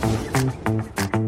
Thank you.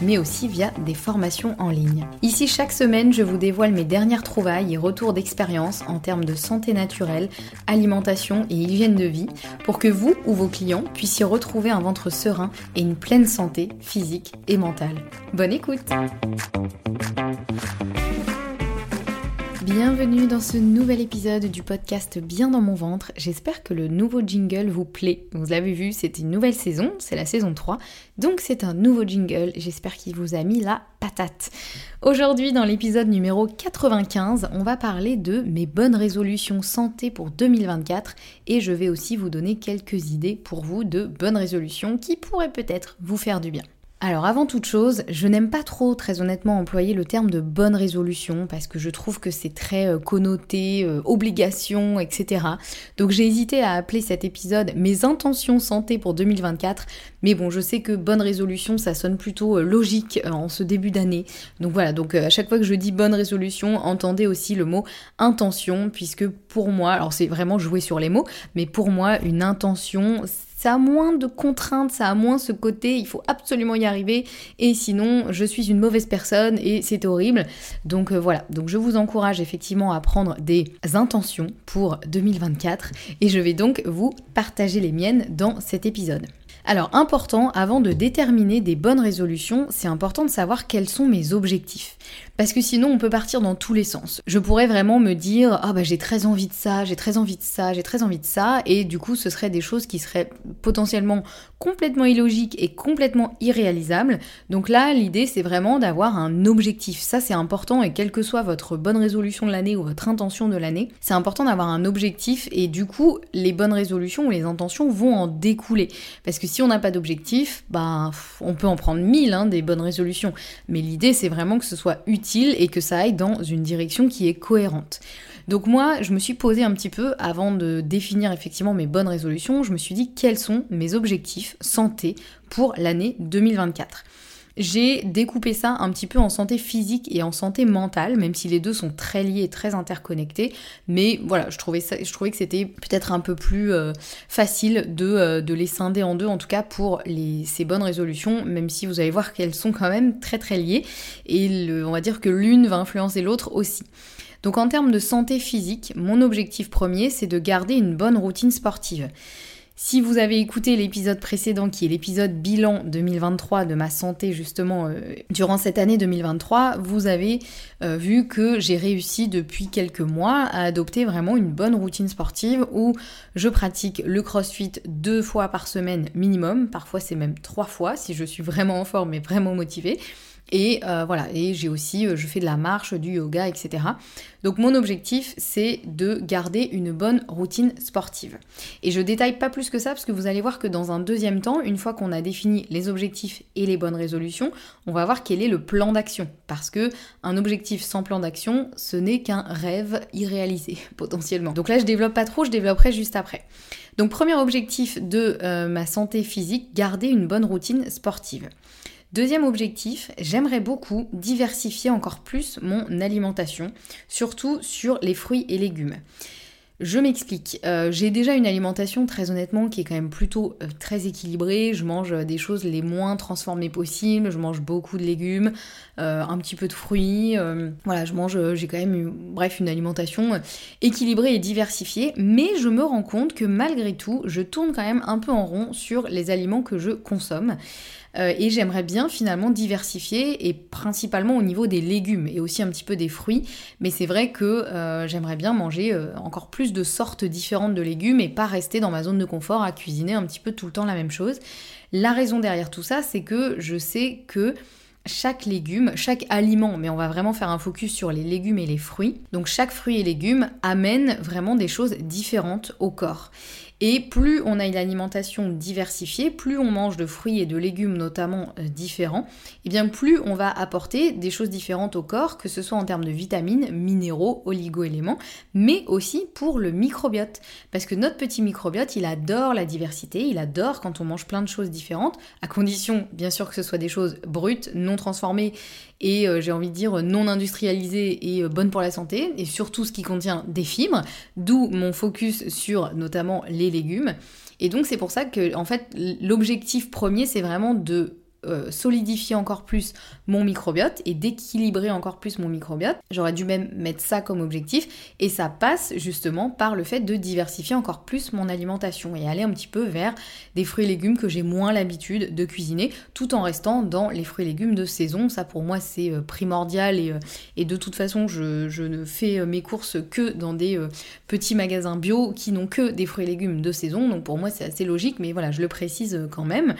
mais aussi via des formations en ligne. Ici, chaque semaine, je vous dévoile mes dernières trouvailles et retours d'expérience en termes de santé naturelle, alimentation et hygiène de vie pour que vous ou vos clients puissiez retrouver un ventre serein et une pleine santé physique et mentale. Bonne écoute Bienvenue dans ce nouvel épisode du podcast Bien dans mon ventre. J'espère que le nouveau jingle vous plaît. Vous l'avez vu, c'est une nouvelle saison, c'est la saison 3. Donc c'est un nouveau jingle. J'espère qu'il vous a mis la patate. Aujourd'hui, dans l'épisode numéro 95, on va parler de mes bonnes résolutions santé pour 2024 et je vais aussi vous donner quelques idées pour vous de bonnes résolutions qui pourraient peut-être vous faire du bien. Alors avant toute chose, je n'aime pas trop très honnêtement employer le terme de bonne résolution parce que je trouve que c'est très euh, connoté, euh, obligation, etc. Donc j'ai hésité à appeler cet épisode mes intentions santé pour 2024. Mais bon, je sais que bonne résolution, ça sonne plutôt euh, logique en ce début d'année. Donc voilà, donc à chaque fois que je dis bonne résolution, entendez aussi le mot intention puisque pour moi, alors c'est vraiment jouer sur les mots, mais pour moi une intention ça a moins de contraintes, ça a moins ce côté, il faut absolument y arriver, et sinon je suis une mauvaise personne et c'est horrible. Donc euh, voilà, donc je vous encourage effectivement à prendre des intentions pour 2024, et je vais donc vous partager les miennes dans cet épisode. Alors important, avant de déterminer des bonnes résolutions, c'est important de savoir quels sont mes objectifs. Parce que sinon, on peut partir dans tous les sens. Je pourrais vraiment me dire, ah bah j'ai très envie de ça, j'ai très envie de ça, j'ai très envie de ça, et du coup, ce seraient des choses qui seraient potentiellement complètement illogiques et complètement irréalisables. Donc là, l'idée, c'est vraiment d'avoir un objectif. Ça, c'est important, et quelle que soit votre bonne résolution de l'année ou votre intention de l'année, c'est important d'avoir un objectif, et du coup, les bonnes résolutions ou les intentions vont en découler. Parce que si on n'a pas d'objectif, bah, on peut en prendre mille, hein, des bonnes résolutions. Mais l'idée, c'est vraiment que ce soit utile et que ça aille dans une direction qui est cohérente. Donc moi, je me suis posé un petit peu avant de définir effectivement mes bonnes résolutions, je me suis dit quels sont mes objectifs santé pour l'année 2024 j'ai découpé ça un petit peu en santé physique et en santé mentale, même si les deux sont très liés et très interconnectés. Mais voilà, je trouvais, ça, je trouvais que c'était peut-être un peu plus euh, facile de, euh, de, les scinder en deux, en tout cas pour ces bonnes résolutions, même si vous allez voir qu'elles sont quand même très très liées. Et on va dire que l'une va influencer l'autre aussi. Donc en termes de santé physique, mon objectif premier, c'est de garder une bonne routine sportive. Si vous avez écouté l'épisode précédent, qui est l'épisode bilan 2023 de ma santé justement euh, durant cette année 2023, vous avez euh, vu que j'ai réussi depuis quelques mois à adopter vraiment une bonne routine sportive où je pratique le crossfit deux fois par semaine minimum, parfois c'est même trois fois si je suis vraiment en forme et vraiment motivée. Et euh, voilà, et j'ai aussi, je fais de la marche, du yoga, etc. Donc mon objectif, c'est de garder une bonne routine sportive. Et je détaille pas plus que ça parce que vous allez voir que dans un deuxième temps, une fois qu'on a défini les objectifs et les bonnes résolutions, on va voir quel est le plan d'action. Parce que un objectif sans plan d'action, ce n'est qu'un rêve irréalisé potentiellement. Donc là, je développe pas trop, je développerai juste après. Donc premier objectif de euh, ma santé physique, garder une bonne routine sportive. Deuxième objectif, j'aimerais beaucoup diversifier encore plus mon alimentation, surtout sur les fruits et légumes. Je m'explique. Euh, j'ai déjà une alimentation très honnêtement qui est quand même plutôt euh, très équilibrée. Je mange des choses les moins transformées possibles. Je mange beaucoup de légumes, euh, un petit peu de fruits. voilà, je mange. j'ai quand même, bref, une alimentation équilibrée et diversifiée. Mais je me rends compte que malgré tout, je tourne quand même un peu en rond sur les aliments que je consomme. Euh, et j'aimerais bien finalement diversifier et principalement au niveau des légumes et aussi un petit peu des fruits. Mais c'est vrai que euh, j'aimerais bien manger euh, encore plus de sortes différentes de légumes et pas rester dans ma zone de confort à cuisiner un petit peu tout le temps la même chose. La raison derrière tout ça, c'est que je sais que chaque légume, chaque aliment, mais on va vraiment faire un focus sur les légumes et les fruits. Donc chaque fruit et légume amène vraiment des choses différentes au corps. Et plus on a une alimentation diversifiée, plus on mange de fruits et de légumes notamment euh, différents, et eh bien plus on va apporter des choses différentes au corps, que ce soit en termes de vitamines, minéraux, oligo-éléments, mais aussi pour le microbiote. Parce que notre petit microbiote, il adore la diversité, il adore quand on mange plein de choses différentes, à condition bien sûr que ce soit des choses brutes, non transformées et euh, j'ai envie de dire non industrialisée et euh, bonne pour la santé, et surtout ce qui contient des fibres, d'où mon focus sur notamment les légumes. Et donc c'est pour ça que en fait l'objectif premier c'est vraiment de euh, solidifier encore plus mon microbiote et d'équilibrer encore plus mon microbiote. J'aurais dû même mettre ça comme objectif et ça passe justement par le fait de diversifier encore plus mon alimentation et aller un petit peu vers des fruits et légumes que j'ai moins l'habitude de cuisiner tout en restant dans les fruits et légumes de saison. Ça pour moi c'est euh, primordial et, euh, et, de toute façon je, ne fais mes courses que dans des petits magasins bio qui n'ont que des fruits et légumes de saison donc pour moi c'est assez logique mais voilà je le précise quand même.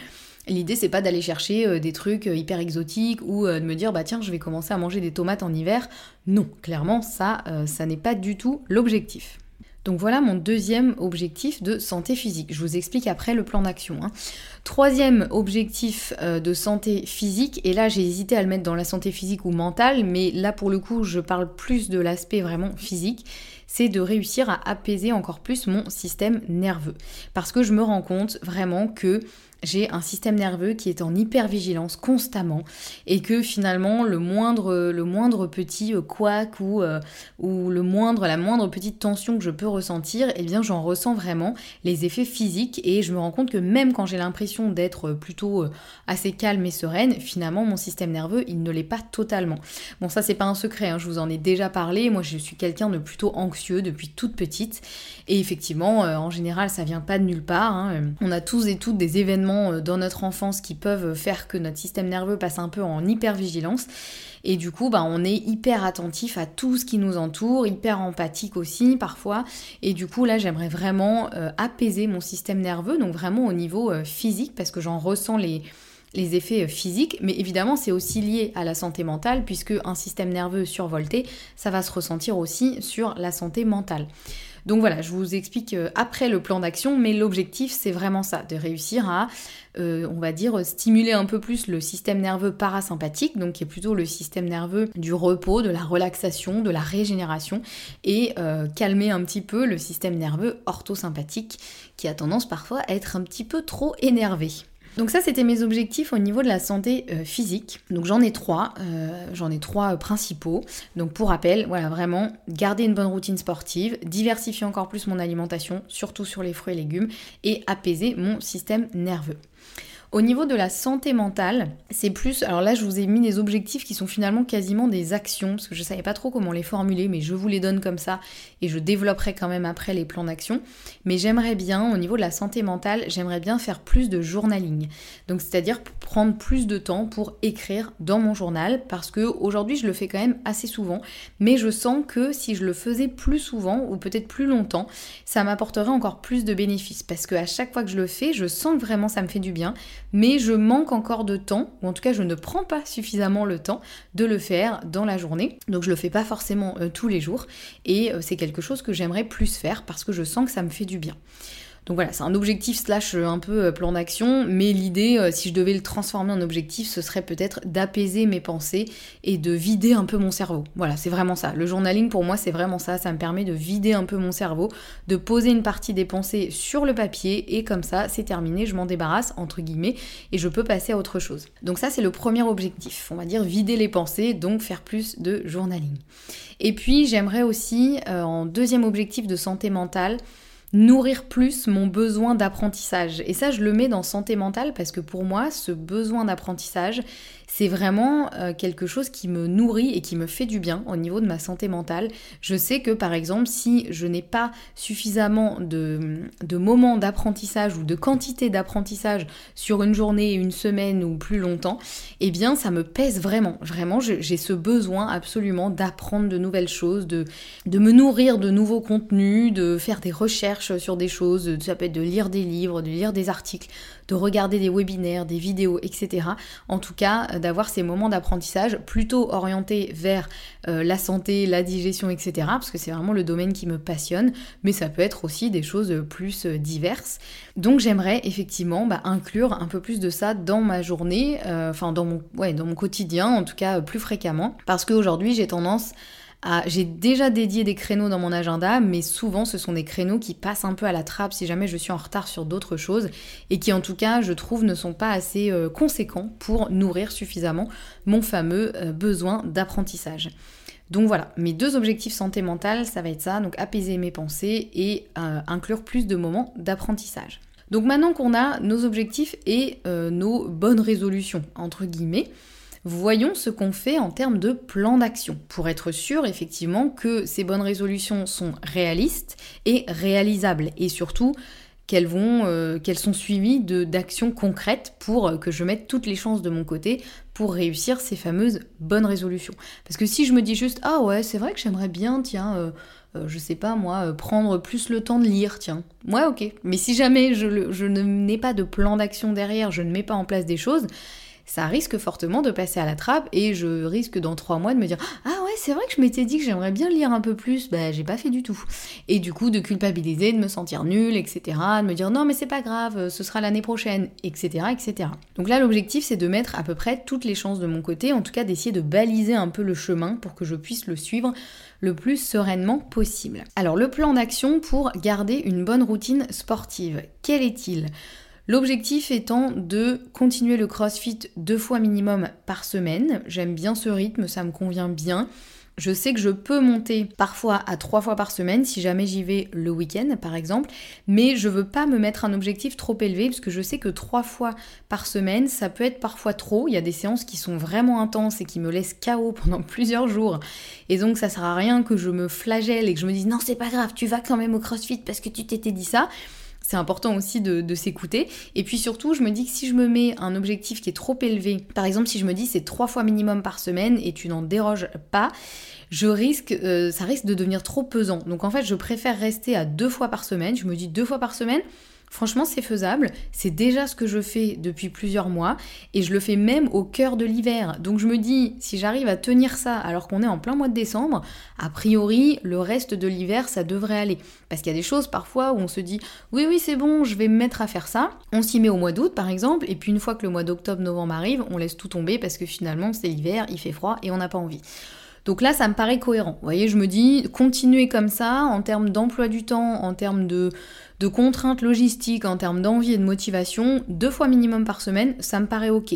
L'idée c'est pas d'aller chercher euh, des trucs euh, hyper exotiques ou euh, de me dire bah tiens je vais commencer à manger des tomates en hiver. Non, clairement ça, ça n'est pas du tout l'objectif. Donc voilà mon deuxième objectif de santé physique. Je vous explique après le plan d'action. Hein. Troisième objectif de santé physique, et là j'ai hésité à le mettre dans la santé physique ou mentale, mais là pour le coup je parle plus de l'aspect vraiment physique, c'est de réussir à apaiser encore plus mon système nerveux. Parce que je me rends compte vraiment que j'ai un système nerveux qui est en hypervigilance constamment et que finalement le moindre, le moindre petit euh, couac ou, euh, ou le moindre, la moindre petite tension que je peux ressentir, eh bien j'en ressens vraiment les effets physiques et je me rends compte que même quand j'ai l'impression d'être plutôt euh, assez calme et sereine, finalement mon système nerveux il ne l'est pas totalement. Bon ça c'est pas un secret, hein, je vous en ai déjà parlé, moi je suis quelqu'un de plutôt anxieux depuis toute petite et effectivement en général ça vient pas de nulle part, hein. on a tous et toutes des événements euh, dans notre enfance qui peuvent faire que notre système nerveux passe un peu en hypervigilance. Et du coup, bah, on est hyper attentif à tout ce qui nous entoure, hyper empathique aussi parfois. Et du coup, là, j'aimerais vraiment euh, apaiser mon système nerveux, donc vraiment au niveau euh, physique, parce que j'en ressens les, les effets physiques, mais évidemment c'est aussi lié à la santé mentale puisque un système nerveux survolté, ça va se ressentir aussi sur la santé mentale. Donc voilà, je vous explique euh, après le plan d'action, mais l'objectif c'est vraiment ça, de réussir à, euh, on va dire, stimuler un peu plus le système nerveux parasympathique, donc qui est plutôt le système nerveux du repos, de la relaxation, de la régénération, et euh, calmer un petit peu le système nerveux orthosympathique, qui a tendance parfois à être un petit peu trop énervé. Donc ça, c'était mes objectifs au niveau de la santé euh, physique. Donc j'en ai trois, euh, j'en ai trois euh, principaux. Donc pour rappel, voilà, vraiment garder une bonne routine sportive, diversifier encore plus mon alimentation, surtout sur les fruits et légumes, et apaiser mon système nerveux. Au niveau de la santé mentale, c'est plus. Alors là, je vous ai mis des objectifs qui sont finalement quasiment des actions, parce que je savais pas trop comment les formuler, mais je vous les donne comme ça et je développerai quand même après les plans d'action. Mais j'aimerais bien, au niveau de la santé mentale, j'aimerais bien faire plus de journaling. Donc c'est-à-dire prendre plus de temps pour écrire dans mon journal parce que aujourd'hui je le fais quand même assez souvent, mais je sens que si je le faisais plus souvent ou peut-être plus longtemps, ça m'apporterait encore plus de bénéfices parce que à chaque fois que je le fais, je sens que vraiment ça me fait du bien, mais je manque encore de temps ou en tout cas je ne prends pas suffisamment le temps de le faire dans la journée. Donc je le fais pas forcément euh, tous les jours et euh, c'est quelque chose que j'aimerais plus faire parce que je sens que ça me fait du bien. Donc voilà, c'est un objectif slash euh, un peu euh, plan d'action, mais l'idée, euh, si je devais le transformer en objectif, ce serait peut-être d'apaiser mes pensées et de vider un peu mon cerveau. Voilà, c'est vraiment ça. Le journaling pour moi, c'est vraiment ça. Ça me permet de vider un peu mon cerveau, de poser une partie des pensées sur le papier et comme ça, c'est terminé, je m'en débarrasse entre guillemets et je peux passer à autre chose. Donc ça, c'est le premier objectif. On va dire vider les pensées, donc faire plus de journaling. Et puis, j'aimerais aussi, en deuxième objectif de santé mentale, nourrir plus mon besoin d'apprentissage. Et ça, je le mets dans santé mentale parce que pour moi, ce besoin d'apprentissage, c'est vraiment euh, quelque chose qui me nourrit et qui me fait du bien au niveau de ma santé mentale. Je sais que par exemple, si je n'ai pas suffisamment de, moments d'apprentissage ou de quantité d'apprentissage sur une journée, une semaine ou plus longtemps, eh bien ça me pèse vraiment. Vraiment, j'ai ce besoin absolument d'apprendre de nouvelles choses, de me nourrir de nouveaux contenus, de faire des recherches sur des choses, ça peut être de lire des livres, de lire des articles, de regarder des webinaires, des vidéos, etc. En tout cas, euh, d'avoir ces moments d'apprentissage plutôt orientés vers euh, la santé, la digestion, etc. Parce que c'est vraiment le domaine qui me passionne, mais ça peut être aussi des choses plus euh, diverses. Donc j'aimerais effectivement bah, inclure un peu plus de ça dans ma journée, enfin dans mon, ouais, dans mon quotidien, en tout cas plus fréquemment, parce qu'aujourd'hui j'ai tendance j'ai déjà dédié des créneaux dans mon agenda, mais souvent ce sont des créneaux qui passent un peu à la trappe si jamais je suis en retard sur d'autres choses et qui en tout cas je trouve ne sont pas assez euh, conséquents pour nourrir suffisamment mon fameux euh, besoin d'apprentissage. Donc voilà, mes deux objectifs santé mentale, ça va être ça, donc apaiser mes pensées et euh, inclure plus de moments d'apprentissage. Donc maintenant qu'on a nos objectifs et nos bonnes résolutions, entre guillemets, voyons ce qu'on fait en termes de plan d'action, pour être sûr effectivement que ces bonnes résolutions sont réalistes et réalisables, et surtout qu'elles euh, sont suivies d'actions concrètes pour euh, que je mette toutes les chances de mon côté pour réussir ces fameuses bonnes résolutions. Parce que si je me dis juste ah ouais c'est vrai que j'aimerais bien tiens euh, je sais pas moi prendre plus le temps de lire tiens ouais ok. Mais si jamais je, je n'ai pas de plan d'action derrière je ne mets pas en place des choses ça risque fortement de passer à la trappe et je risque dans trois mois de me dire ah ouais c'est vrai que je m'étais dit que j'aimerais bien lire un peu plus, bah j'ai pas fait du tout. Et du coup de culpabiliser, de me sentir nulle, etc. De me dire non mais c'est pas grave, ce sera l'année prochaine, etc. etc. Donc là l'objectif c'est de mettre à peu près toutes les chances de mon côté, en tout cas d'essayer de baliser un peu le chemin pour que je puisse le suivre le plus sereinement possible. Alors le plan d'action pour garder une bonne routine sportive, quel est-il? L'objectif étant de continuer le CrossFit deux fois minimum par semaine. J'aime bien ce rythme, ça me convient bien. Je sais que je peux monter parfois à trois fois par semaine si jamais j'y vais le week-end par exemple, mais je veux pas me mettre un objectif trop élevé parce que je sais que trois fois par semaine ça peut être parfois trop. Il y a des séances qui sont vraiment intenses et qui me laissent KO pendant plusieurs jours et donc ça sert à rien que je me flagelle et que je me dise non c'est pas grave, tu vas quand même au CrossFit parce que tu t'étais dit ça c'est important aussi de, s'écouter. Et puis surtout, je me dis que si je me mets un objectif qui est trop élevé, par exemple si je me dis c'est trois fois minimum par semaine et tu n'en déroges pas, je risque, euh, ça risque de devenir trop pesant. Donc en fait, je préfère rester à deux fois par semaine. Je me dis deux fois par semaine, Franchement, c'est faisable. C'est déjà ce que je fais depuis plusieurs mois et je le fais même au cœur de l'hiver. Donc je me dis, si j'arrive à tenir ça alors qu'on est en plein mois de décembre, a priori, le reste de l'hiver, ça devrait aller. Parce qu'il y a des choses parfois où on se dit, oui, oui, c'est bon, je vais me mettre à faire ça. On s'y met au mois d'août, par exemple, et puis une fois que le mois d'octobre-novembre arrive, on laisse tout tomber parce que finalement, c'est l'hiver, il fait froid et on n'a pas envie. Donc là, ça me paraît cohérent. Vous voyez, je me dis, continuer comme ça, en termes d'emploi du temps, en termes de, de contraintes logistiques, en termes d'envie et de motivation, deux fois minimum par semaine, ça me paraît ok.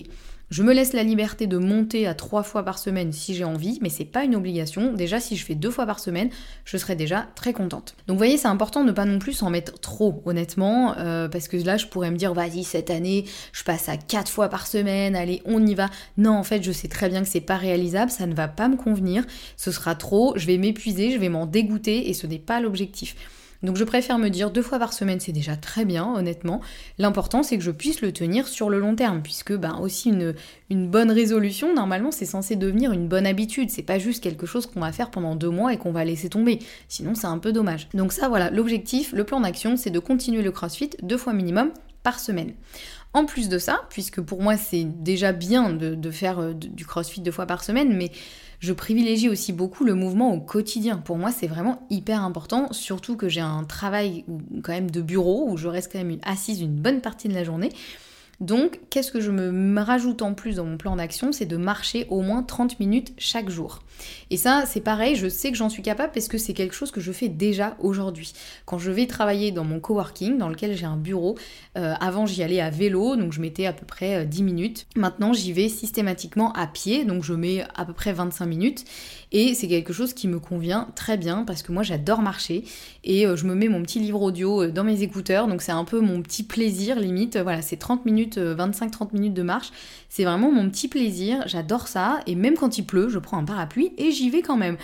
Je me laisse la liberté de monter à trois fois par semaine si j'ai envie, mais c'est pas une obligation. Déjà, si je fais deux fois par semaine, je serai déjà très contente. Donc, vous voyez, c'est important de ne pas non plus s'en mettre trop, honnêtement, euh, parce que là, je pourrais me dire, vas-y, cette année, je passe à quatre fois par semaine, allez, on y va. Non, en fait, je sais très bien que c'est pas réalisable, ça ne va pas me convenir, ce sera trop, je vais m'épuiser, je vais m'en dégoûter, et ce n'est pas l'objectif. Donc je préfère me dire deux fois par semaine, c'est déjà très bien, honnêtement. L'important, c'est que je puisse le tenir sur le long terme, puisque ben, aussi une, bonne résolution, normalement, c'est censé devenir une bonne habitude. C'est pas juste quelque chose qu'on va faire pendant deux mois et qu'on va laisser tomber. Sinon, c'est un peu dommage. Donc ça, voilà, l'objectif, le plan d'action, c'est de continuer le CrossFit deux fois minimum par semaine. En plus de ça, puisque pour moi c'est déjà bien de, faire euh, du crossfit deux fois par semaine, mais je privilégie aussi beaucoup le mouvement au quotidien. Pour moi, c'est vraiment hyper important, surtout que j'ai un travail quand même de bureau où je reste quand même assise une bonne partie de la journée. Donc, qu'est-ce que je me rajoute en plus dans mon plan d'action C'est de marcher au moins 30 minutes chaque jour. Et ça, c'est pareil, je sais que j'en suis capable parce que c'est quelque chose que je fais déjà aujourd'hui. Quand je vais travailler dans mon coworking, dans lequel j'ai un bureau, euh, avant j'y allais à vélo, donc je mettais à peu près 10 euh, minutes. Maintenant, j'y vais systématiquement à pied, donc je mets à peu près 25 minutes. Et c'est quelque chose qui me convient très bien parce que moi j'adore marcher et euh, je me mets mon petit livre audio dans mes écouteurs, donc c'est un peu mon petit plaisir limite. Voilà, c'est 30 minutes, 25-30 minutes de marche. C'est vraiment mon petit plaisir, j'adore ça. Et même quand il pleut, je prends un parapluie et j'y vais quand même.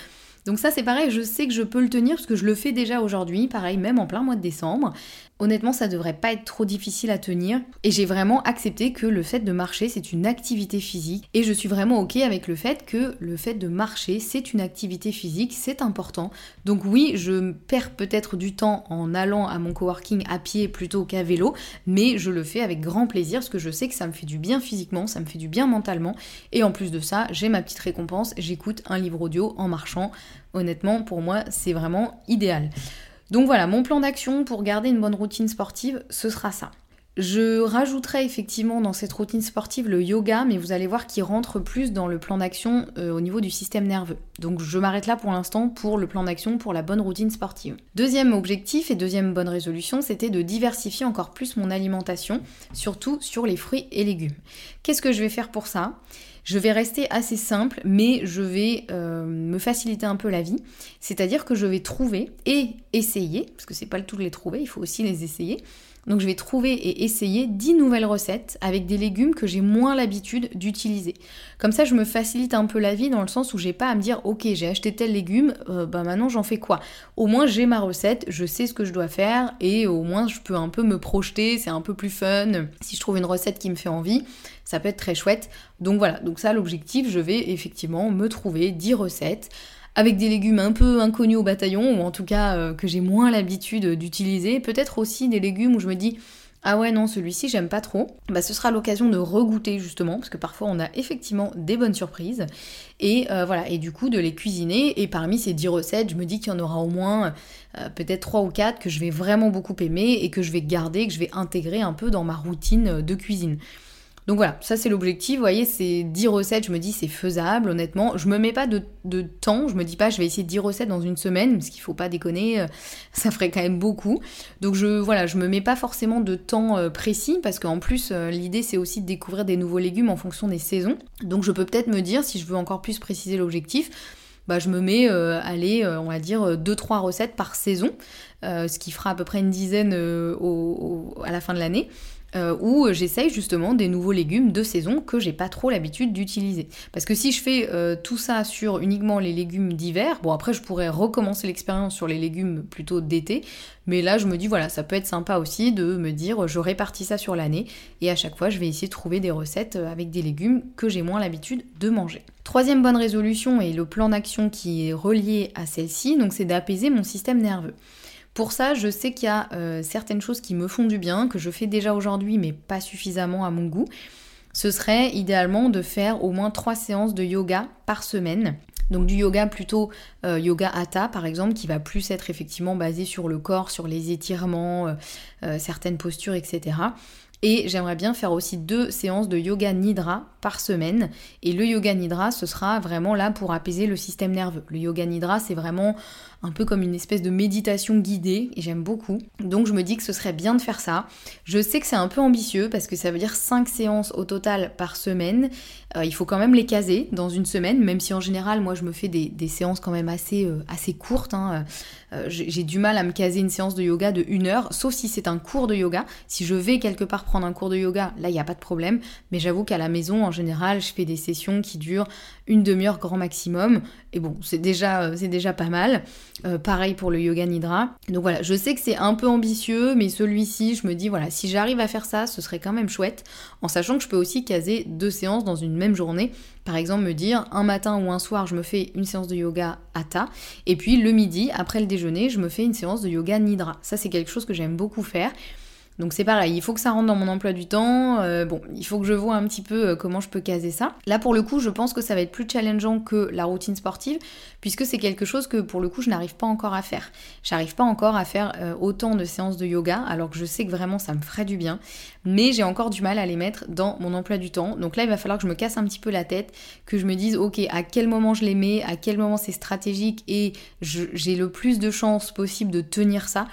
Donc ça c'est pareil, je sais que je peux le tenir parce que je le fais déjà aujourd'hui, pareil même en plein mois de décembre. Honnêtement, ça devrait pas être trop difficile à tenir et j'ai vraiment accepté que le fait de marcher, c'est une activité physique et je suis vraiment OK avec le fait que le fait de marcher, c'est une activité physique, c'est important. Donc oui, je perds peut-être du temps en allant à mon coworking à pied plutôt qu'à vélo, mais je le fais avec grand plaisir parce que je sais que ça me fait du bien physiquement, ça me fait du bien mentalement et en plus de ça, j'ai ma petite récompense, j'écoute un livre audio en marchant. Honnêtement, pour moi, c'est vraiment idéal. Donc voilà, mon plan d'action pour garder une bonne routine sportive, ce sera ça. Je rajouterai effectivement dans cette routine sportive le yoga, mais vous allez voir qu'il rentre plus dans le plan d'action euh, au niveau du système nerveux. Donc je m'arrête là pour l'instant pour le plan d'action pour la bonne routine sportive. Deuxième objectif et deuxième bonne résolution, c'était de diversifier encore plus mon alimentation, surtout sur les fruits et légumes. Qu'est-ce que je vais faire pour ça? Je vais rester assez simple, mais je vais euh, me faciliter un peu la vie. C'est-à-dire que je vais trouver et essayer, parce que c'est pas le tout de les trouver, il faut aussi les essayer. Donc je vais trouver et essayer 10 nouvelles recettes avec des légumes que j'ai moins l'habitude d'utiliser. Comme ça je me facilite un peu la vie dans le sens où j'ai pas à me dire ok j'ai acheté tel légume, euh, bah maintenant j'en fais quoi? Au moins j'ai ma recette, je sais ce que je dois faire et au moins je peux un peu me projeter, c'est un peu plus fun. Si je trouve une recette qui me fait envie, ça peut être très chouette. Donc voilà, donc ça l'objectif, je vais effectivement me trouver 10 recettes avec des légumes un peu inconnus au bataillon, ou en tout cas euh, que j'ai moins l'habitude d'utiliser. Peut-être aussi des légumes où je me dis ah ouais non celui-ci j'aime pas trop, bah ce sera l'occasion de regoûter justement parce que parfois on a effectivement des bonnes surprises et euh, voilà et du coup de les cuisiner et parmi ces 10 recettes je me dis qu'il y en aura au moins euh, peut-être 3 ou 4 que je vais vraiment beaucoup aimer et que je vais garder, que je vais intégrer un peu dans ma routine de cuisine. Donc voilà, ça c'est l'objectif. Vous voyez, c'est 10 recettes, je me dis c'est faisable, honnêtement. Je me mets pas de, temps, je me dis pas je vais essayer 10 recettes dans une semaine, parce qu'il faut pas déconner, euh, ça ferait quand même beaucoup. Donc je voilà, je me mets pas forcément de temps euh, précis, parce qu'en plus euh, l'idée c'est aussi de découvrir des nouveaux légumes en fonction des saisons. Donc je peux peut-être me dire, si je veux encore plus préciser l'objectif, bah, je me mets, allez, on va dire 2-3 recettes par saison, ce qui fera à peu près une dizaine à la fin de l'année. Euh, où j'essaye justement des nouveaux légumes de saison que j'ai pas trop l'habitude d'utiliser. Parce que si je fais euh, tout ça sur uniquement les légumes d'hiver, bon après je pourrais recommencer l'expérience sur les légumes plutôt d'été, mais là je me dis voilà, ça peut être sympa aussi de me dire je répartis ça sur l'année et à chaque fois je vais essayer de trouver des recettes avec des légumes que j'ai moins l'habitude de manger. Troisième bonne résolution et le plan d'action qui est relié à celle-ci, donc c'est d'apaiser mon système nerveux. Pour ça, je sais qu'il y a euh, certaines choses qui me font du bien, que je fais déjà aujourd'hui, mais pas suffisamment à mon goût. Ce serait idéalement de faire au moins trois séances de yoga par semaine. Donc du yoga plutôt euh, yoga hatha par exemple, qui va plus être effectivement basé sur le corps, sur les étirements, euh, certaines postures, etc. Et j'aimerais bien faire aussi deux séances de yoga nidra par semaine. Et le yoga nidra, ce sera vraiment là pour apaiser le système nerveux. Le yoga nidra, c'est vraiment un peu comme une espèce de méditation guidée et j'aime beaucoup. Donc je me dis que ce serait bien de faire ça. Je sais que c'est un peu ambitieux parce que ça veut dire 5 séances au total par semaine. Euh, il faut quand même les caser dans une semaine, même si en général moi je me fais des, séances quand même assez, euh, assez courtes. Hein. Euh, j'ai du mal à me caser une séance de yoga de une heure, sauf si c'est un cours de yoga. Si je vais quelque part prendre un cours de yoga, là, il n'y a pas de problème. Mais j'avoue qu'à la maison, en général, je fais des sessions qui durent une demi-heure grand maximum. Et bon, c'est déjà, euh, c'est déjà pas mal. Euh, pareil pour le yoga nidra. Donc voilà, je sais que c'est un peu ambitieux, mais celui-ci, je me dis, voilà, si j'arrive à faire ça, ce serait quand même chouette, en sachant que je peux aussi caser deux séances dans une même journée. Par exemple, me dire, un matin ou un soir, je me fais une séance de yoga Hatha, et puis le midi, après le déjeuner, je me fais une séance de yoga nidra. Ça, c'est quelque chose que j'aime beaucoup faire. Donc c'est pareil, il faut que ça rentre dans mon emploi du temps. Euh, bon, il faut que je vois un petit peu euh, comment je peux caser ça. Là pour le coup, je pense que ça va être plus challengeant que la routine sportive, puisque c'est quelque chose que pour le coup je n'arrive pas encore à faire. J'arrive pas encore à faire euh, autant de séances de yoga, alors que je sais que vraiment ça me ferait du bien, mais j'ai encore du mal à les mettre dans mon emploi du temps. Donc là il va falloir que je me casse un petit peu la tête, que je me dise ok à quel moment je les mets, à quel moment c'est stratégique et j'ai le plus de chances possible de tenir ça.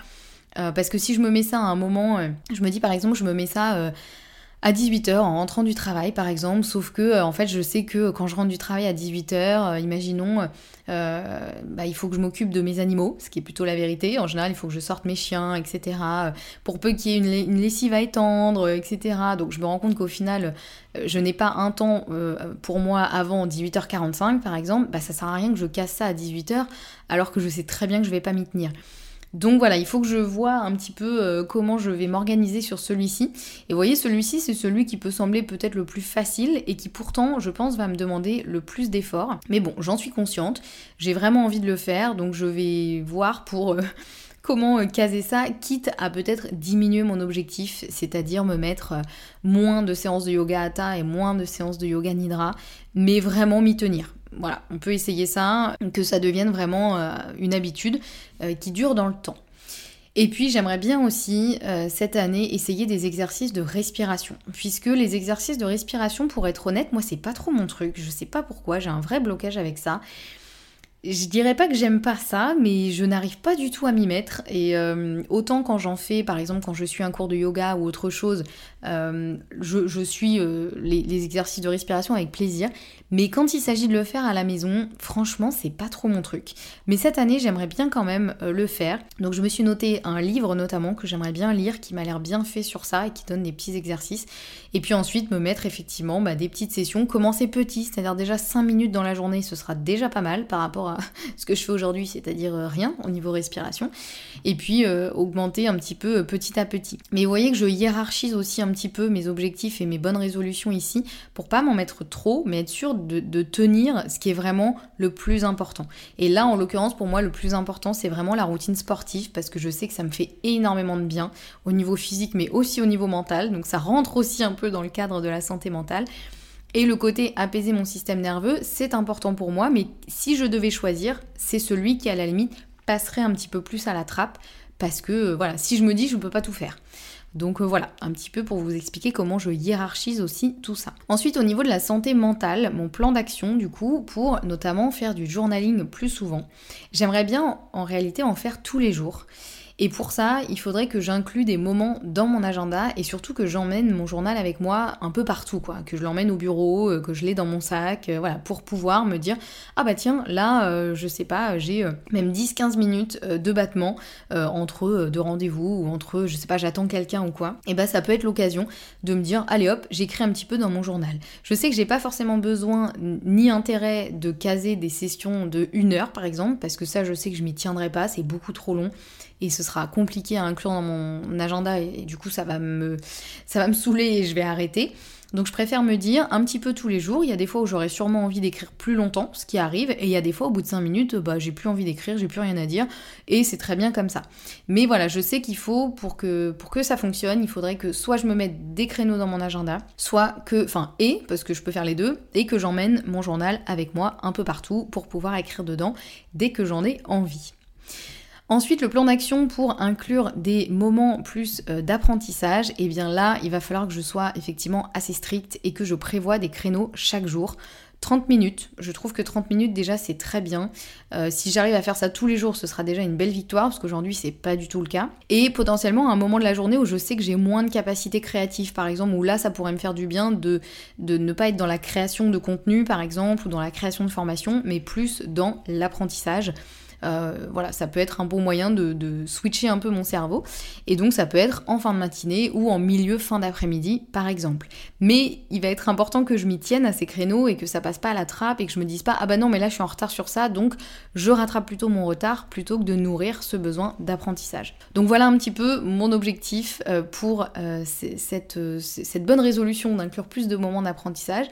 Euh, parce que si je me mets ça à un moment, euh, je me dis par exemple, je me mets ça euh, à 18h en rentrant du travail par exemple, sauf que en fait je sais que quand je rentre du travail à 18h, imaginons, bah, il faut que je m'occupe de mes animaux, ce qui est plutôt la vérité. En général, il faut que je sorte mes chiens, etc. Pour peu qu'il y ait une, lessive à étendre, etc. Donc je me rends compte qu'au final, je n'ai pas un temps pour moi avant 18h45 par exemple, bah ça sert à rien que je casse ça à 18h alors que je sais très bien que je vais pas m'y tenir. Donc voilà, il faut que je vois un petit peu euh, comment je vais m'organiser sur celui-ci. Et vous voyez, celui-ci, c'est celui qui peut sembler peut-être le plus facile et qui pourtant, je pense, va me demander le plus d'efforts. Mais bon, j'en suis consciente, j'ai vraiment envie de le faire, donc je vais voir pour... Euh, comment euh, caser ça, quitte à peut-être diminuer mon objectif, c'est-à-dire me mettre moins de séances de yoga hatha et moins de séances de yoga nidra, mais vraiment m'y tenir. Voilà, on peut essayer ça, que ça devienne vraiment euh, une habitude euh, qui dure dans le temps. Et puis j'aimerais bien aussi euh, cette année essayer des exercices de respiration, puisque les exercices de respiration, pour être honnête, moi c'est pas trop mon truc, je sais pas pourquoi, j'ai un vrai blocage avec ça. Je dirais pas que j'aime pas ça, mais je n'arrive pas du tout à m'y mettre. Et autant quand j'en fais, par exemple quand je suis un cours de yoga ou autre chose, je, suis les, exercices de respiration avec plaisir. Mais quand il s'agit de le faire à la maison, franchement, c'est pas trop mon truc. Mais cette année, j'aimerais bien quand même euh, le faire. Donc je me suis noté un livre notamment que j'aimerais bien lire, qui m'a l'air bien fait sur ça et qui donne des petits exercices. Et puis ensuite me mettre effectivement bah, des petites sessions, commencer petit, c'est-à-dire déjà 5 minutes dans la journée, ce sera déjà pas mal par rapport à ce que je fais aujourd'hui, c'est-à-dire euh, rien au niveau respiration. Et puis euh, augmenter un petit peu petit à petit. Mais vous voyez que je hiérarchise aussi un petit peu mes objectifs et mes bonnes résolutions ici pour pas m'en mettre trop, mais être sûr de, tenir ce qui est vraiment le plus important. Et là, en l'occurrence, pour moi, le plus important, c'est vraiment la routine sportive parce que je sais que ça me fait énormément de bien au niveau physique, mais aussi au niveau mental. Donc ça rentre aussi un peu dans le cadre de la santé mentale. Et le côté apaiser mon système nerveux, c'est important pour moi, mais si je devais choisir, c'est celui qui, à la limite, passerait un petit peu plus à la trappe parce que, euh, voilà, si je me dis, je ne peux pas tout faire. Donc euh, voilà, un petit peu pour vous expliquer comment je hiérarchise aussi tout ça. Ensuite, au niveau de la santé mentale, mon plan d'action, du coup, pour notamment faire du journaling plus souvent, j'aimerais bien en réalité en faire tous les jours. Et pour ça, il faudrait que j'inclue des moments dans mon agenda et surtout que j'emmène mon journal avec moi un peu partout, quoi. Que je l'emmène au bureau, euh, que je l'ai dans mon sac, euh, voilà, pour pouvoir me dire ah bah tiens, là, euh, je sais pas, j'ai même 10-15 minutes de battement entre deux rendez-vous ou entre, je sais pas, j'attends quelqu'un ou quoi. Et bah ça peut être l'occasion de me dire allez hop, j'écris un petit peu dans mon journal. Je sais que j'ai pas forcément besoin ni intérêt de caser des sessions de une heure par exemple, parce que ça je sais que je m'y tiendrai pas, c'est beaucoup trop long et ce sera compliqué à inclure dans mon agenda et, du coup ça va me ça va me saouler et je vais arrêter. Donc je préfère me dire un petit peu tous les jours. Il y a des fois où j'aurais sûrement envie d'écrire plus longtemps, ce qui arrive, et il y a des fois au bout de 5 minutes, bah j'ai plus envie d'écrire, j'ai plus rien à dire, et c'est très bien comme ça. Mais voilà, je sais qu'il faut pour que pour que ça fonctionne, il faudrait que soit je me mette des créneaux dans mon agenda, soit que, enfin et parce que je peux faire les deux, et que j'emmène mon journal avec moi un peu partout pour pouvoir écrire dedans dès que j'en ai envie. Ensuite, le plan d'action pour inclure des moments plus euh, d'apprentissage, et eh bien là, il va falloir que je sois effectivement assez stricte et que je prévoie des créneaux chaque jour. 30 minutes, je trouve que 30 minutes déjà c'est très bien. Euh, si j'arrive à faire ça tous les jours, ce sera déjà une belle victoire parce qu'aujourd'hui c'est pas du tout le cas. Et potentiellement un moment de la journée où je sais que j'ai moins de capacité créative par exemple, où là ça pourrait me faire du bien de, de ne pas être dans la création de contenu par exemple ou dans la création de formation, mais plus dans l'apprentissage. Euh, voilà, ça peut être un bon moyen de, switcher un peu mon cerveau. Et donc ça peut être en fin de matinée ou en milieu fin d'après-midi, par exemple. Mais il va être important que je m'y tienne à ces créneaux et que ça passe pas à la trappe et que je me dise pas ah bah non mais là je suis en retard sur ça, donc je rattrape plutôt mon retard plutôt que de nourrir ce besoin d'apprentissage. Donc voilà un petit peu mon objectif euh, pour euh, cette bonne résolution d'inclure plus de moments d'apprentissage.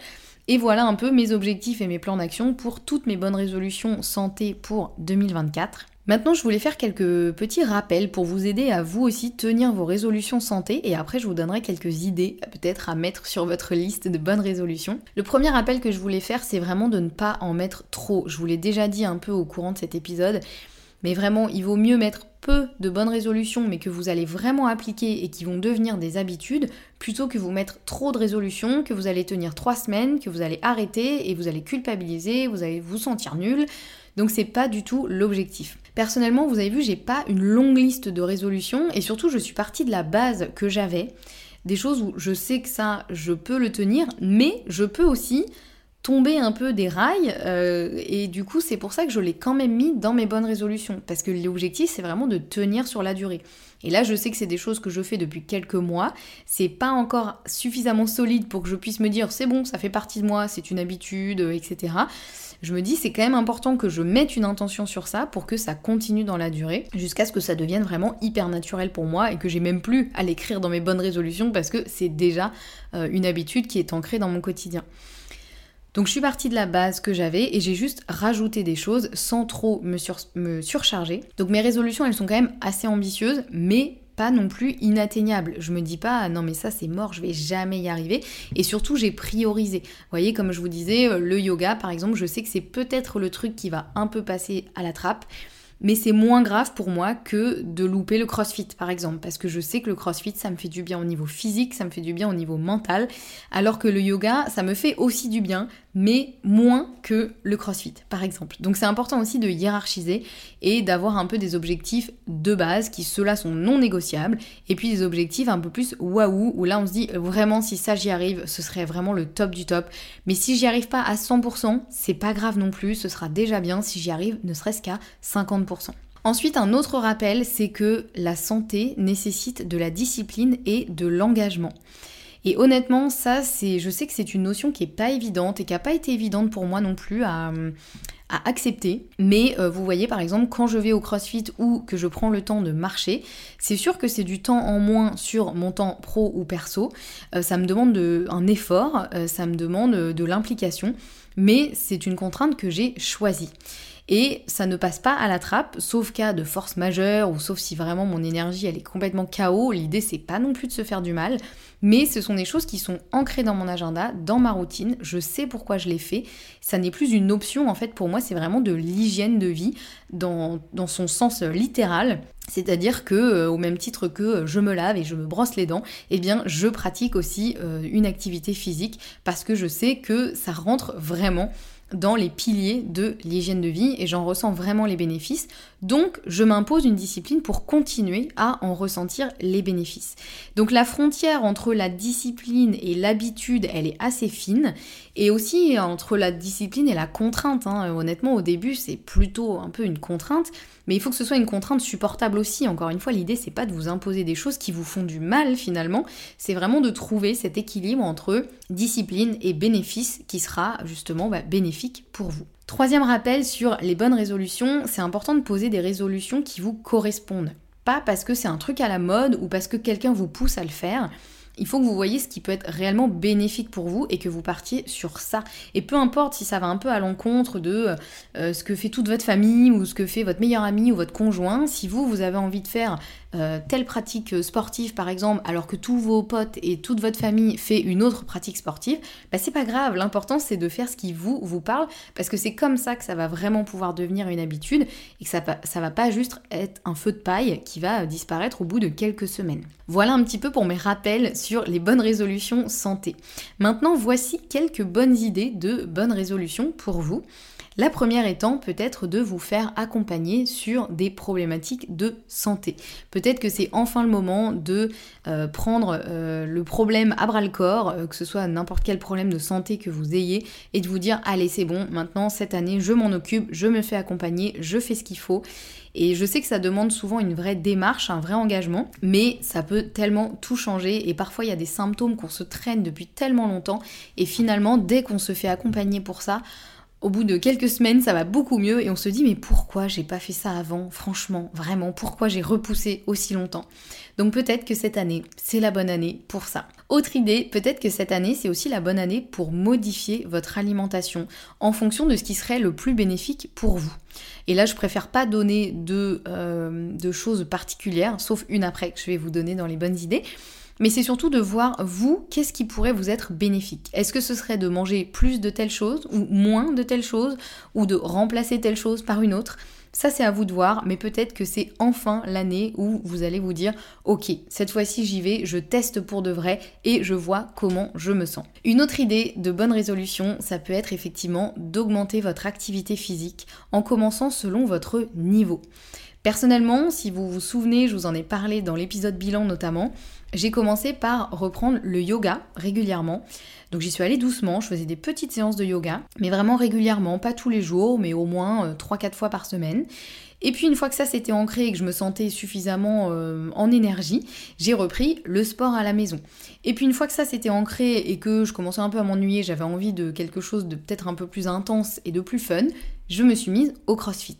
Et voilà un peu mes objectifs et mes plans d'action pour toutes mes bonnes résolutions santé pour 2024. Maintenant, je voulais faire quelques petits rappels pour vous aider à vous aussi tenir vos résolutions santé et après je vous donnerai quelques idées peut-être à mettre sur votre liste de bonnes résolutions. Le premier rappel que je voulais faire, c'est vraiment de ne pas en mettre trop. Je vous l'ai déjà dit un peu au courant de cet épisode, mais vraiment, il vaut mieux mettre de bonnes résolutions, mais que vous allez vraiment appliquer et qui vont devenir des habitudes, plutôt que vous mettre trop de résolutions, que vous allez tenir trois semaines, que vous allez arrêter et vous allez culpabiliser, vous allez vous sentir nul. Donc c'est pas du tout l'objectif. Personnellement, vous avez vu, j'ai pas une longue liste de résolutions et surtout je suis partie de la base que j'avais, des choses où je sais que ça, je peux le tenir, mais je peux aussi tomber un peu des rails euh, et du coup c'est pour ça que je l'ai quand même mis dans mes bonnes résolutions parce que l'objectif c'est vraiment de tenir sur la durée. Et là je sais que c'est des choses que je fais depuis quelques mois, c'est pas encore suffisamment solide pour que je puisse me dire c'est bon ça fait partie de moi, c'est une habitude, etc. Je me dis c'est quand même important que je mette une intention sur ça pour que ça continue dans la durée jusqu'à ce que ça devienne vraiment hyper naturel pour moi et que j'ai même plus à l'écrire dans mes bonnes résolutions parce que c'est déjà euh, une habitude qui est ancrée dans mon quotidien. Donc je suis partie de la base que j'avais et j'ai juste rajouté des choses sans trop me, surcharger. Donc mes résolutions, elles sont quand même assez ambitieuses, mais pas non plus inatteignables. Je me dis pas non mais ça c'est mort, je vais jamais y arriver. Et surtout j'ai priorisé. Vous voyez comme je vous disais, euh, le yoga par exemple, je sais que c'est peut-être le truc qui va un peu passer à la trappe mais c'est moins grave pour moi que de louper le crossfit par exemple, parce que je sais que le crossfit ça me fait du bien au niveau physique, ça me fait du bien au niveau mental, alors que le yoga ça me fait aussi du bien, mais moins que le crossfit par exemple. Donc c'est important aussi de hiérarchiser et d'avoir un peu des objectifs de base qui ceux-là sont non négociables, et puis des objectifs un peu plus waouh, où là on se dit vraiment si ça j'y arrive, ce serait vraiment le top du top, mais si j'y arrive pas à 100%, c'est pas grave non plus, ce sera déjà bien si j'y arrive ne serait-ce qu'à 50%. Ensuite, un autre rappel, c'est que la santé nécessite de la discipline et de l'engagement. Et honnêtement, ça, c'est, je sais que c'est une notion qui est pas évidente et qui n'a pas été évidente pour moi non plus à, accepter. Mais euh, vous voyez, par exemple, quand je vais au CrossFit ou que je prends le temps de marcher, c'est sûr que c'est du temps en moins sur mon temps pro ou perso. Euh, ça me demande un effort, euh, ça me demande de l'implication, mais c'est une contrainte que j'ai choisie et ça ne passe pas à la trappe, sauf cas de force majeure ou sauf si vraiment mon énergie elle est complètement KO. L'idée c'est pas non plus de se faire du mal, mais ce sont des choses qui sont ancrées dans mon agenda, dans ma routine. Je sais pourquoi je les fais. Ça n'est plus une option en fait pour moi, c'est vraiment de l'hygiène de vie dans, son sens littéral. C'est-à-dire que, euh, au même titre que euh, je me lave et je me brosse les dents, eh bien, je pratique aussi euh, une activité physique parce que je sais que ça rentre vraiment dans les piliers de l'hygiène de vie et j'en ressens vraiment les bénéfices. Donc je m'impose une discipline pour continuer à en ressentir les bénéfices. Donc la frontière entre la discipline et l'habitude, elle est assez fine et aussi entre la discipline et la contrainte. Hein. Honnêtement, au début, c'est plutôt un peu une contrainte, mais il faut que ce soit une contrainte supportable aussi. Encore une fois, l'idée, c'est pas de vous imposer des choses qui vous font du mal finalement, c'est vraiment de trouver cet équilibre entre discipline et bénéfice qui sera justement bah, bénéfique pour vous. Troisième rappel sur les bonnes résolutions, c'est important de poser des résolutions qui vous correspondent. Pas parce que c'est un truc à la mode ou parce que quelqu'un vous pousse à le faire, il faut que vous voyez ce qui peut être réellement bénéfique pour vous et que vous partiez sur ça. Et peu importe si ça va un peu à l'encontre de euh, ce que fait toute votre famille ou ce que fait votre meilleur ami ou votre conjoint, si vous, vous avez envie de faire euh, telle pratique sportive par exemple, alors que tous vos potes et toute votre famille fait une autre pratique sportive, bah c'est pas grave. L'important c'est de faire ce qui vous vous parle parce que c'est comme ça que ça va vraiment pouvoir devenir une habitude et que ça, ça va pas juste être un feu de paille qui va disparaître au bout de quelques semaines. Voilà un petit peu pour mes rappels sur les bonnes résolutions santé. Maintenant, voici quelques bonnes idées de bonnes résolutions pour vous. La première étant peut-être de vous faire accompagner sur des problématiques de santé. Peut-être que c'est enfin le moment de euh, prendre euh, le problème à bras le corps, euh, que ce soit n'importe quel problème de santé que vous ayez, et de vous dire allez c'est bon, maintenant cette année je m'en occupe, je me fais accompagner, je fais ce qu'il faut. Et je sais que ça demande souvent une vraie démarche, un vrai engagement, mais ça peut tellement tout changer et parfois il y a des symptômes qu'on se traîne depuis tellement longtemps et finalement dès qu'on se fait accompagner pour ça, au bout de quelques semaines, ça va beaucoup mieux et on se dit mais pourquoi j'ai pas fait ça avant? Franchement, vraiment, pourquoi j'ai repoussé aussi longtemps? Donc peut-être que cette année, c'est la bonne année pour ça. Autre idée, peut-être que cette année, c'est aussi la bonne année pour modifier votre alimentation en fonction de ce qui serait le plus bénéfique pour vous. Et là, je préfère pas donner de, euh, de choses particulières, sauf une après que je vais vous donner dans les bonnes idées mais c'est surtout de voir, vous, qu'est-ce qui pourrait vous être bénéfique? Est-ce que ce serait de manger plus de telle chose, ou moins de telle chose, ou de remplacer telle chose par une autre? Ça, c'est à vous de voir, mais peut-être que c'est enfin l'année où vous allez vous dire Ok, cette fois-ci j'y vais, je teste pour de vrai et je vois comment je me sens. Une autre idée de bonne résolution, ça peut être effectivement d'augmenter votre activité physique en commençant selon votre niveau. Personnellement, si vous vous souvenez, je vous en ai parlé dans l'épisode bilan notamment, j'ai commencé par reprendre le yoga régulièrement. Donc j'y suis allée doucement, je faisais des petites séances de yoga, mais vraiment régulièrement, pas tous les jours, mais au moins 3-4 euh, fois par semaine. Et puis une fois que ça s'était ancré et que je me sentais suffisamment euh, en énergie, j'ai repris le sport à la maison. Et puis une fois que ça s'était ancré et que je commençais un peu à m'ennuyer, j'avais envie de quelque chose de peut-être un peu plus intense et de plus fun, je me suis mise au CrossFit.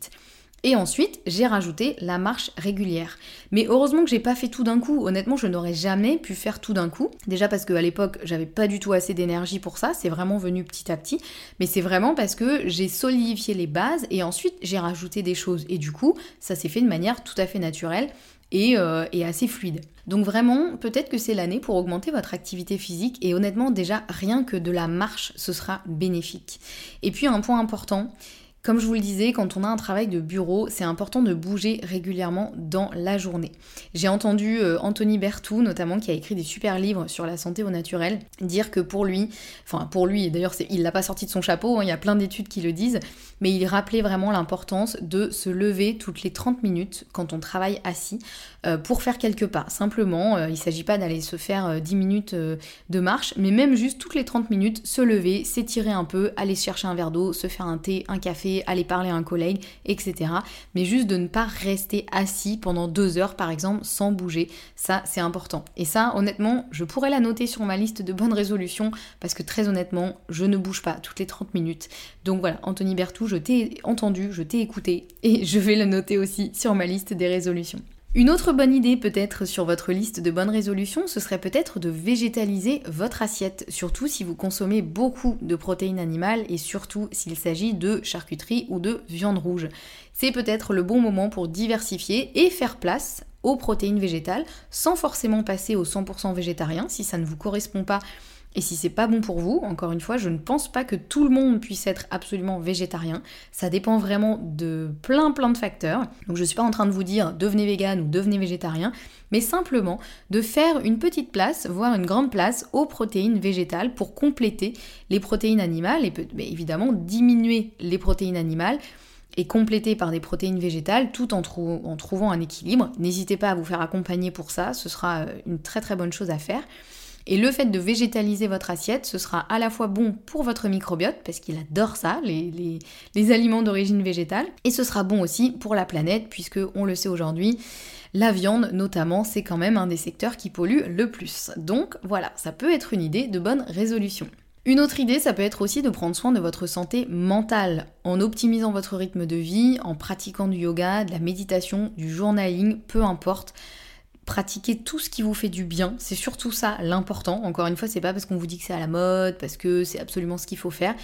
Et ensuite, j'ai rajouté la marche régulière. Mais heureusement que j'ai pas fait tout d'un coup. Honnêtement, je n'aurais jamais pu faire tout d'un coup. Déjà parce qu'à l'époque, j'avais pas du tout assez d'énergie pour ça. C'est vraiment venu petit à petit. Mais c'est vraiment parce que j'ai solidifié les bases et ensuite j'ai rajouté des choses. Et du coup, ça s'est fait de manière tout à fait naturelle. Et, euh, et, assez fluide. Donc vraiment, peut-être que c'est l'année pour augmenter votre activité physique et honnêtement déjà rien que de la marche, ce sera bénéfique. Et puis un point important, comme je vous le disais, quand on a un travail de bureau, c'est important de bouger régulièrement dans la journée. J'ai entendu euh, Anthony Berthoud, notamment, qui a écrit des super livres sur la santé au naturel, dire que pour lui, enfin pour lui, d'ailleurs il l'a pas sorti de son chapeau, hein, il y a plein d'études qui le disent, mais il rappelait vraiment l'importance de se lever toutes les 30 minutes quand on travaille assis euh, pour faire quelques pas. Simplement, euh, il ne s'agit pas d'aller se faire 10 minutes de marche, mais même juste toutes les 30 minutes, se lever, s'étirer un peu, aller chercher un verre d'eau, se faire un thé, un café, aller parler à un collègue, etc. Mais juste de ne pas rester assis pendant deux heures, par exemple, sans bouger. Ça, c'est important. Et ça, honnêtement, je pourrais la noter sur ma liste de bonnes résolutions parce que très honnêtement, je ne bouge pas toutes les 30 minutes. Donc voilà, Anthony Bertou, je t'ai entendu, je t'ai écouté et je vais le noter aussi sur ma liste des résolutions. Une autre bonne idée peut-être sur votre liste de bonnes résolutions, ce serait peut-être de végétaliser votre assiette, surtout si vous consommez beaucoup de protéines animales et surtout s'il s'agit de charcuterie ou de viande rouge. C'est peut-être le bon moment pour diversifier et faire place aux protéines végétales sans forcément passer au 100% végétarien si ça ne vous correspond pas et si c'est pas bon pour vous, encore une fois, je ne pense pas que tout le monde puisse être absolument végétarien. Ça dépend vraiment de plein plein de facteurs. Donc je suis pas en train de vous dire devenez vegan ou devenez végétarien, mais simplement de faire une petite place, voire une grande place aux protéines végétales pour compléter les protéines animales et évidemment diminuer les protéines animales et compléter par des protéines végétales tout en, en trouvant un équilibre. N'hésitez pas à vous faire accompagner pour ça, ce sera euh, une très très bonne chose à faire. Et le fait de végétaliser votre assiette, ce sera à la fois bon pour votre microbiote, parce qu'il adore ça, les, aliments d'origine végétale, et ce sera bon aussi pour la planète, puisque on le sait aujourd'hui, la viande notamment, c'est quand même un des secteurs qui pollue le plus. Donc voilà, ça peut être une idée de bonne résolution. Une autre idée, ça peut être aussi de prendre soin de votre santé mentale en optimisant votre rythme de vie, en pratiquant du yoga, de la méditation, du journaling, peu importe pratiquez tout ce qui vous fait du bien. C'est surtout ça l'important. Encore une fois, c'est pas parce qu'on vous dit que c'est à la mode, parce que c'est absolument ce qu'il faut faire.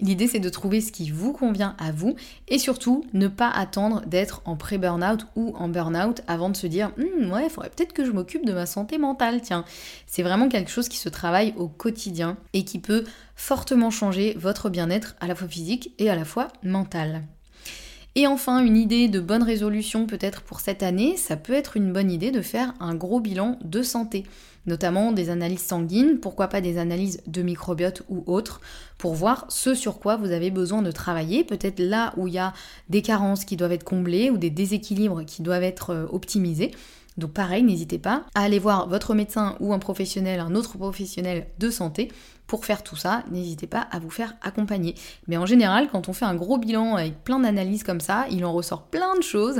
L'idée c'est de trouver ce qui vous convient à vous et surtout ne pas attendre d'être en pré-burnout ou en burnout avant de se dire hm, ouais, il faudrait peut-être que je m'occupe de ma santé mentale. Tiens, c'est vraiment quelque chose qui se travaille au quotidien et qui peut fortement changer votre bien-être à la fois physique et à la fois mental. Et enfin, une idée de bonne résolution peut-être pour cette année, ça peut être une bonne idée de faire un gros bilan de santé. notamment des analyses sanguines, pourquoi pas des analyses de microbiote ou autres, pour voir ce sur quoi vous avez besoin de travailler, peut-être là où il y a des carences qui doivent être comblées ou des déséquilibres qui doivent être euh, optimisés. Donc pareil, n'hésitez pas à aller voir votre médecin ou un professionnel, un autre professionnel de santé pour faire tout ça, n'hésitez pas à vous faire accompagner. Mais en général, quand on fait un gros bilan avec plein d'analyses comme ça, il en ressort plein de choses.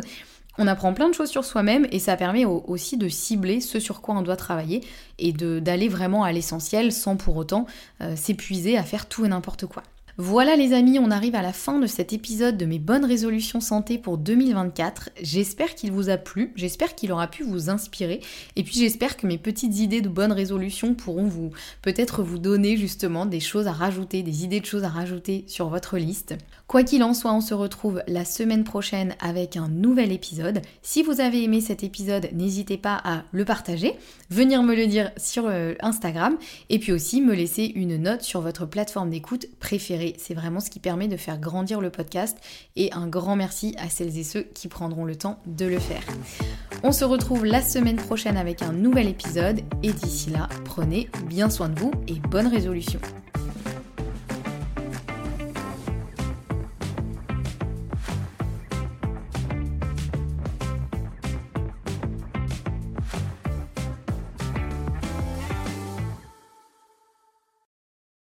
On apprend plein de choses sur soi-même et ça permet aussi de cibler ce sur quoi on doit travailler et d'aller vraiment à l'essentiel sans pour autant euh, s'épuiser à faire tout et n'importe quoi. Voilà les amis, on arrive à la fin de cet épisode de mes bonnes résolutions santé pour 2024. J'espère qu'il vous a plu, j'espère qu'il aura pu vous inspirer et puis j'espère que mes petites idées de bonnes résolutions pourront vous peut-être vous donner justement des choses à rajouter, des idées de choses à rajouter sur votre liste. Quoi qu'il en soit, on se retrouve la semaine prochaine avec un nouvel épisode. Si vous avez aimé cet épisode, n'hésitez pas à le partager, venir me le dire sur euh, Instagram et puis aussi me laisser une note sur votre plateforme d'écoute préférée c'est vraiment ce qui permet de faire grandir le podcast et un grand merci à celles et ceux qui prendront le temps de le faire. On se retrouve la semaine prochaine avec un nouvel épisode et d'ici là, prenez bien soin de vous et bonne résolution.